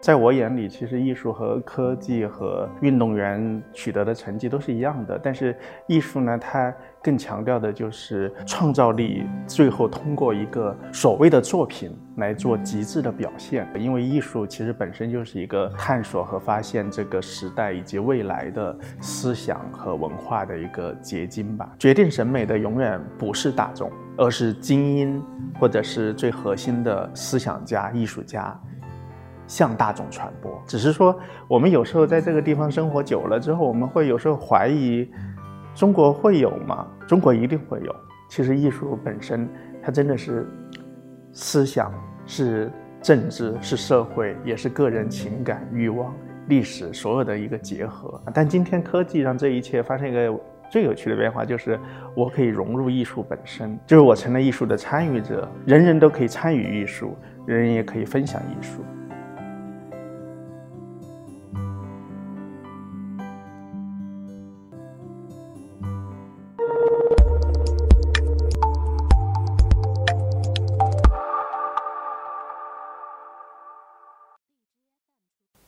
在我眼里，其实艺术和科技和运动员取得的成绩都是一样的。但是艺术呢，它更强调的就是创造力，最后通过一个所谓的作品来做极致的表现。因为艺术其实本身就是一个探索和发现这个时代以及未来的思想和文化的一个结晶吧。决定审美的永远不是大众，而是精英或者是最核心的思想家、艺术家。向大众传播，只是说我们有时候在这个地方生活久了之后，我们会有时候怀疑，中国会有吗？中国一定会有。其实艺术本身，它真的是思想，是政治，是社会，也是个人情感、欲望、历史所有的一个结合。但今天科技让这一切发生一个最有趣的变化，就是我可以融入艺术本身，就是我成了艺术的参与者，人人都可以参与艺术，人人也可以分享艺术。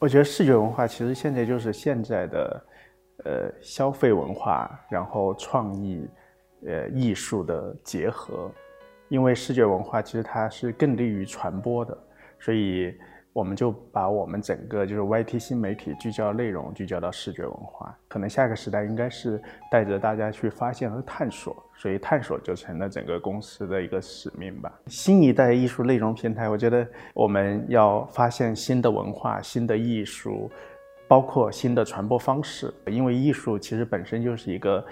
我觉得视觉文化其实现在就是现在的，呃，消费文化，然后创意，呃，艺术的结合。因为视觉文化其实它是更利于传播的，所以。我们就把我们整个就是 YT 新媒体聚焦内容，聚焦到视觉文化。可能下一个时代应该是带着大家去发现和探索，所以探索就成了整个公司的一个使命吧。新一代艺术内容平台，我觉得我们要发现新的文化、新的艺术，包括新的传播方式，因为艺术其实本身就是一个。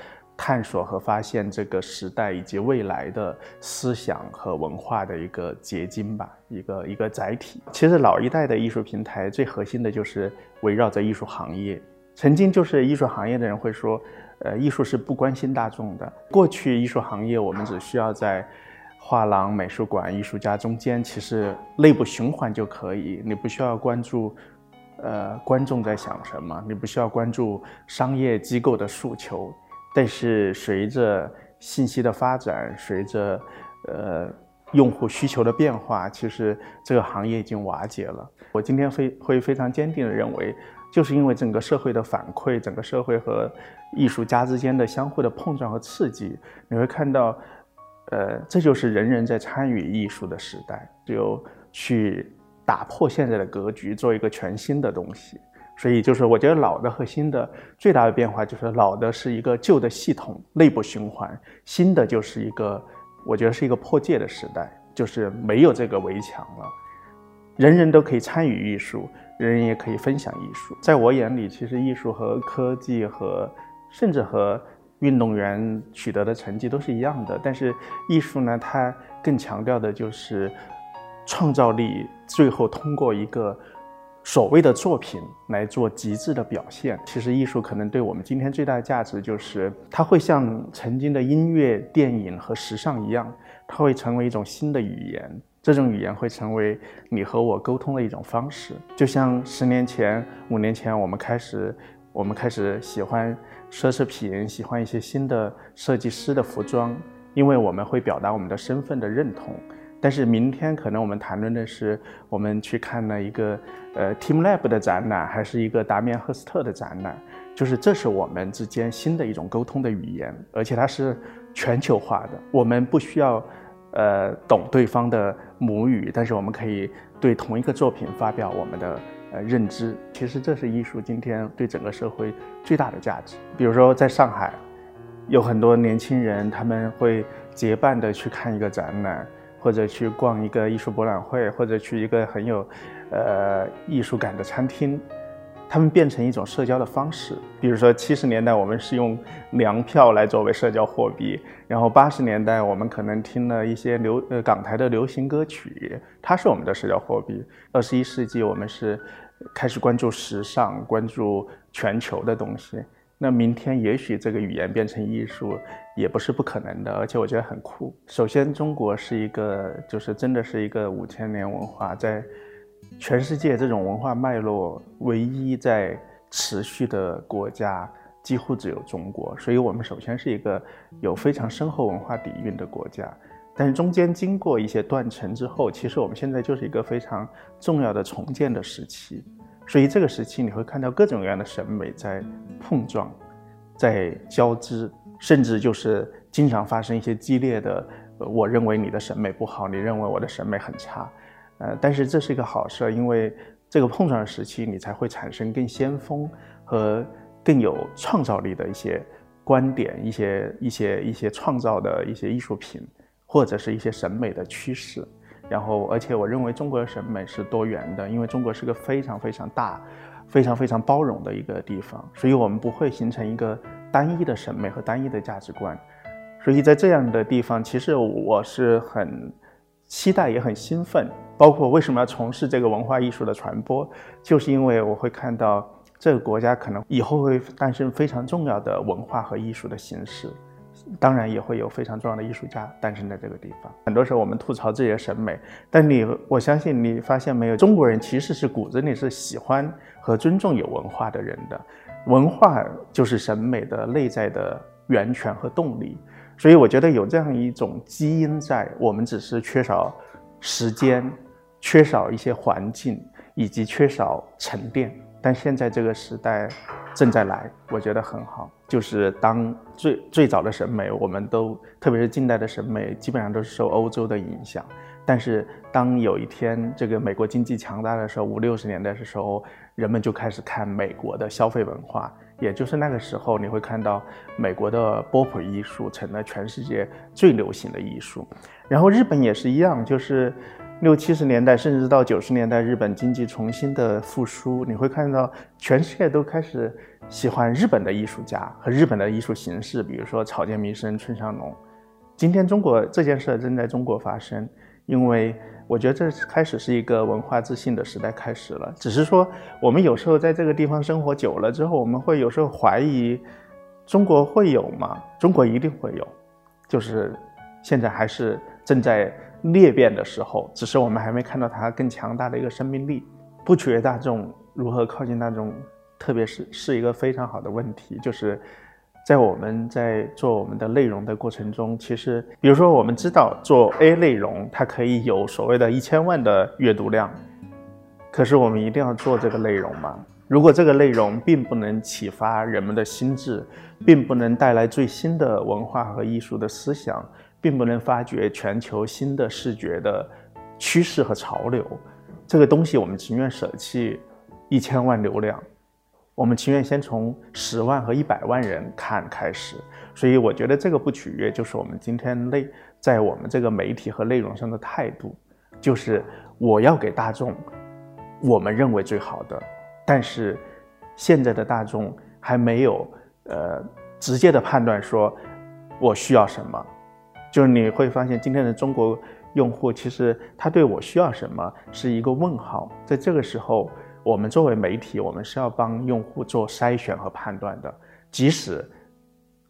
探索和发现这个时代以及未来的思想和文化的一个结晶吧，一个一个载体。其实老一代的艺术平台最核心的就是围绕着艺术行业。曾经就是艺术行业的人会说，呃，艺术是不关心大众的。过去艺术行业我们只需要在画廊、美术馆、艺术家中间，其实内部循环就可以，你不需要关注，呃，观众在想什么，你不需要关注商业机构的诉求。但是随着信息的发展，随着呃用户需求的变化，其实这个行业已经瓦解了。我今天非会非常坚定的认为，就是因为整个社会的反馈，整个社会和艺术家之间的相互的碰撞和刺激，你会看到，呃，这就是人人在参与艺术的时代，只有去打破现在的格局，做一个全新的东西。所以就是，我觉得老的和新的最大的变化就是，老的是一个旧的系统内部循环，新的就是一个，我觉得是一个破界的时代，就是没有这个围墙了，人人都可以参与艺术，人人也可以分享艺术。在我眼里，其实艺术和科技和甚至和运动员取得的成绩都是一样的，但是艺术呢，它更强调的就是创造力，最后通过一个。所谓的作品来做极致的表现，其实艺术可能对我们今天最大的价值就是，它会像曾经的音乐、电影和时尚一样，它会成为一种新的语言。这种语言会成为你和我沟通的一种方式。就像十年前、五年前，我们开始，我们开始喜欢奢侈品，喜欢一些新的设计师的服装，因为我们会表达我们的身份的认同。但是明天可能我们谈论的是，我们去看了一个呃 Team Lab 的展览，还是一个达米安赫斯特的展览，就是这是我们之间新的一种沟通的语言，而且它是全球化的。我们不需要呃懂对方的母语，但是我们可以对同一个作品发表我们的呃认知。其实这是艺术今天对整个社会最大的价值。比如说在上海，有很多年轻人他们会结伴的去看一个展览。或者去逛一个艺术博览会，或者去一个很有，呃，艺术感的餐厅，他们变成一种社交的方式。比如说七十年代我们是用粮票来作为社交货币，然后八十年代我们可能听了一些流呃港台的流行歌曲，它是我们的社交货币。二十一世纪我们是开始关注时尚，关注全球的东西。那明天也许这个语言变成艺术，也不是不可能的，而且我觉得很酷。首先，中国是一个，就是真的是一个五千年文化，在全世界这种文化脉络唯一在持续的国家，几乎只有中国。所以，我们首先是一个有非常深厚文化底蕴的国家。但是中间经过一些断层之后，其实我们现在就是一个非常重要的重建的时期。所以这个时期你会看到各种各样的审美在碰撞，在交织，甚至就是经常发生一些激烈的。我认为你的审美不好，你认为我的审美很差，呃，但是这是一个好事，因为这个碰撞时期，你才会产生更先锋和更有创造力的一些观点、一些一些一些创造的一些艺术品，或者是一些审美的趋势。然后，而且我认为中国的审美是多元的，因为中国是个非常非常大、非常非常包容的一个地方，所以我们不会形成一个单一的审美和单一的价值观。所以在这样的地方，其实我是很期待，也很兴奋。包括为什么要从事这个文化艺术的传播，就是因为我会看到这个国家可能以后会诞生非常重要的文化和艺术的形式，当然也会有非常重要的艺术家诞生在这个地方。很多时候我们吐槽自己的审美，但你我相信你发现没有，中国人其实是骨子里是喜欢和尊重有文化的人的，文化就是审美的内在的源泉和动力。所以我觉得有这样一种基因在，我们只是缺少时间，缺少一些环境，以及缺少沉淀。但现在这个时代正在来，我觉得很好。就是当最最早的审美，我们都特别是近代的审美，基本上都是受欧洲的影响。但是当有一天这个美国经济强大的时候，五六十年代的时候，人们就开始看美国的消费文化。也就是那个时候，你会看到美国的波普艺术成了全世界最流行的艺术，然后日本也是一样，就是六七十年代甚至到九十年代，日本经济重新的复苏，你会看到全世界都开始喜欢日本的艺术家和日本的艺术形式，比如说草间弥生、村上隆。今天中国这件事正在中国发生，因为。我觉得这开始是一个文化自信的时代开始了，只是说我们有时候在这个地方生活久了之后，我们会有时候怀疑，中国会有吗？中国一定会有，就是现在还是正在裂变的时候，只是我们还没看到它更强大的一个生命力。不取悦大众，如何靠近大众，特别是是一个非常好的问题，就是。在我们在做我们的内容的过程中，其实，比如说，我们知道做 A 内容，它可以有所谓的一千万的阅读量，可是我们一定要做这个内容吗？如果这个内容并不能启发人们的心智，并不能带来最新的文化和艺术的思想，并不能发掘全球新的视觉的趋势和潮流，这个东西我们情愿舍弃一千万流量。我们情愿先从十万和一百万人看开始，所以我觉得这个不取悦就是我们今天内在我们这个媒体和内容上的态度，就是我要给大众我们认为最好的，但是现在的大众还没有呃直接的判断说我需要什么，就是你会发现今天的中国用户其实他对我需要什么是一个问号，在这个时候。我们作为媒体，我们是要帮用户做筛选和判断的。即使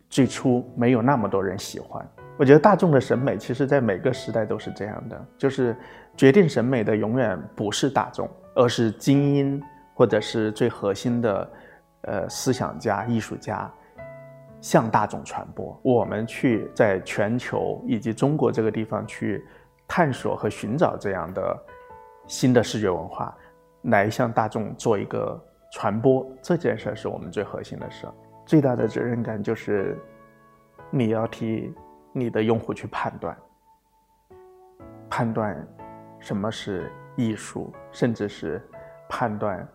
最初没有那么多人喜欢，我觉得大众的审美，其实在每个时代都是这样的。就是决定审美的永远不是大众，而是精英或者是最核心的呃思想家、艺术家向大众传播。我们去在全球以及中国这个地方去探索和寻找这样的新的视觉文化。来向大众做一个传播，这件事是我们最核心的事。最大的责任感就是你要替你的用户去判断，判断什么是艺术，甚至是判断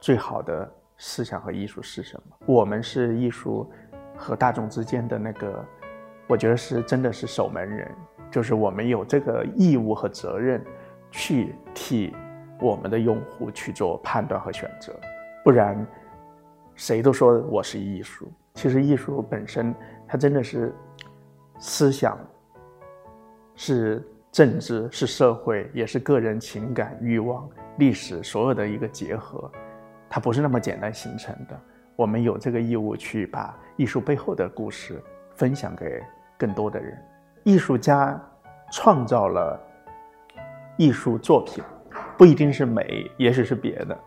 最好的思想和艺术是什么。我们是艺术和大众之间的那个，我觉得是真的是守门人，就是我们有这个义务和责任去替。我们的用户去做判断和选择，不然，谁都说我是艺术。其实艺术本身，它真的是思想，是政治，是社会，也是个人情感、欲望、历史所有的一个结合。它不是那么简单形成的。我们有这个义务去把艺术背后的故事分享给更多的人。艺术家创造了艺术作品。不一定是美，也许是别的，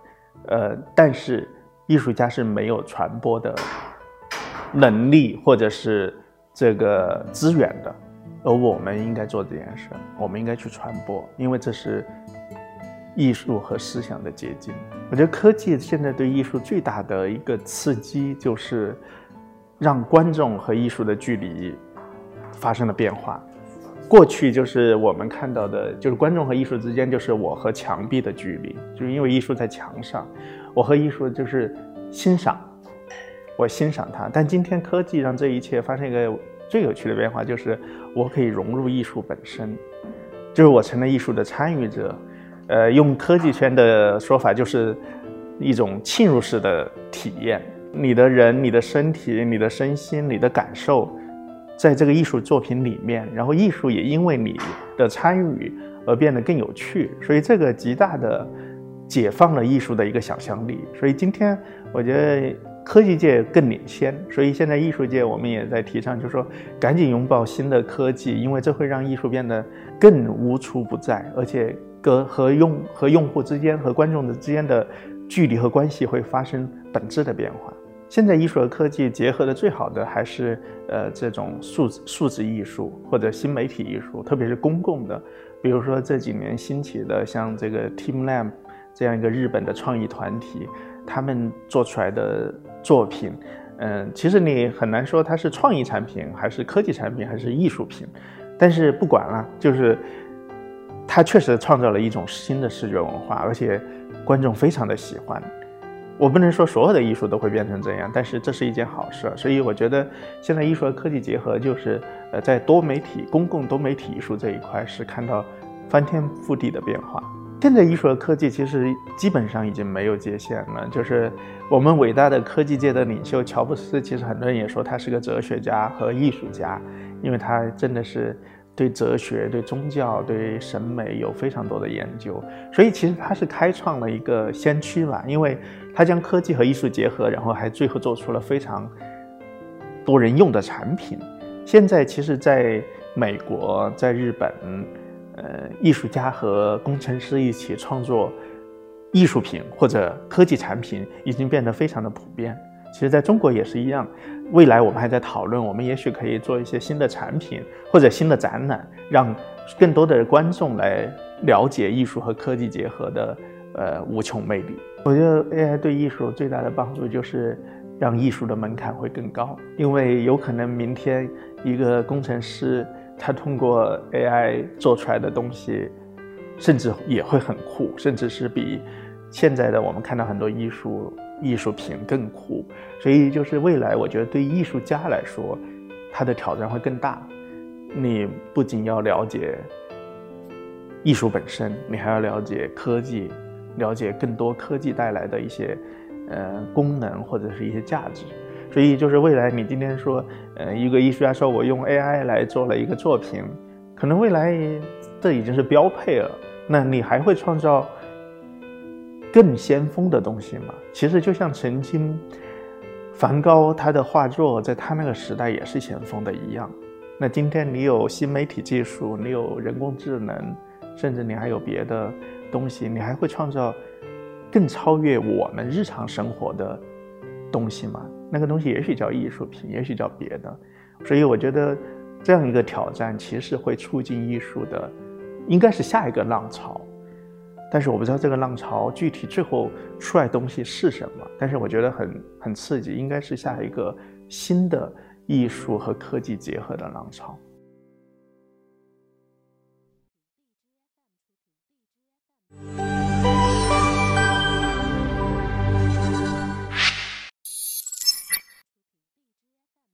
呃，但是艺术家是没有传播的能力或者是这个资源的，而我们应该做这件事，我们应该去传播，因为这是艺术和思想的结晶。我觉得科技现在对艺术最大的一个刺激，就是让观众和艺术的距离发生了变化。过去就是我们看到的，就是观众和艺术之间就是我和墙壁的距离，就是因为艺术在墙上，我和艺术就是欣赏，我欣赏它。但今天科技让这一切发生一个最有趣的变化，就是我可以融入艺术本身，就是我成了艺术的参与者。呃，用科技圈的说法，就是一种浸入式的体验。你的人、你的身体、你的身心、你的感受。在这个艺术作品里面，然后艺术也因为你的参与而变得更有趣，所以这个极大的解放了艺术的一个想象力。所以今天我觉得科技界更领先，所以现在艺术界我们也在提倡，就是说赶紧拥抱新的科技，因为这会让艺术变得更无处不在，而且和和用和用户之间和观众的之间的距离和关系会发生本质的变化。现在艺术和科技结合的最好的还是呃这种数字数字艺术或者新媒体艺术，特别是公共的，比如说这几年兴起的像这个 TeamLab 这样一个日本的创意团体，他们做出来的作品，嗯，其实你很难说它是创意产品还是科技产品还是艺术品，但是不管了，就是它确实创造了一种新的视觉文化，而且观众非常的喜欢。我不能说所有的艺术都会变成这样，但是这是一件好事。所以我觉得现在艺术和科技结合，就是呃，在多媒体、公共多媒体艺术这一块是看到翻天覆地的变化。现在艺术和科技其实基本上已经没有界限了。就是我们伟大的科技界的领袖乔布斯，其实很多人也说他是个哲学家和艺术家，因为他真的是。对哲学、对宗教、对审美有非常多的研究，所以其实他是开创了一个先驱吧，因为他将科技和艺术结合，然后还最后做出了非常多人用的产品。现在其实，在美国、在日本，呃，艺术家和工程师一起创作艺术品或者科技产品，已经变得非常的普遍。其实，在中国也是一样。未来我们还在讨论，我们也许可以做一些新的产品或者新的展览，让更多的观众来了解艺术和科技结合的呃无穷魅力。我觉得 AI 对艺术最大的帮助就是让艺术的门槛会更高，因为有可能明天一个工程师他通过 AI 做出来的东西，甚至也会很酷，甚至是比现在的我们看到很多艺术。艺术品更酷，所以就是未来，我觉得对艺术家来说，他的挑战会更大。你不仅要了解艺术本身，你还要了解科技，了解更多科技带来的一些呃功能或者是一些价值。所以就是未来，你今天说，呃，一个艺术家说我用 AI 来做了一个作品，可能未来这已经是标配了。那你还会创造？更先锋的东西嘛，其实就像曾经梵高他的画作在他那个时代也是先锋的一样。那今天你有新媒体技术，你有人工智能，甚至你还有别的东西，你还会创造更超越我们日常生活的东西吗？那个东西也许叫艺术品，也许叫别的。所以我觉得这样一个挑战，其实会促进艺术的，应该是下一个浪潮。但是我不知道这个浪潮具体最后出来东西是什么，但是我觉得很很刺激，应该是下一个新的艺术和科技结合的浪潮。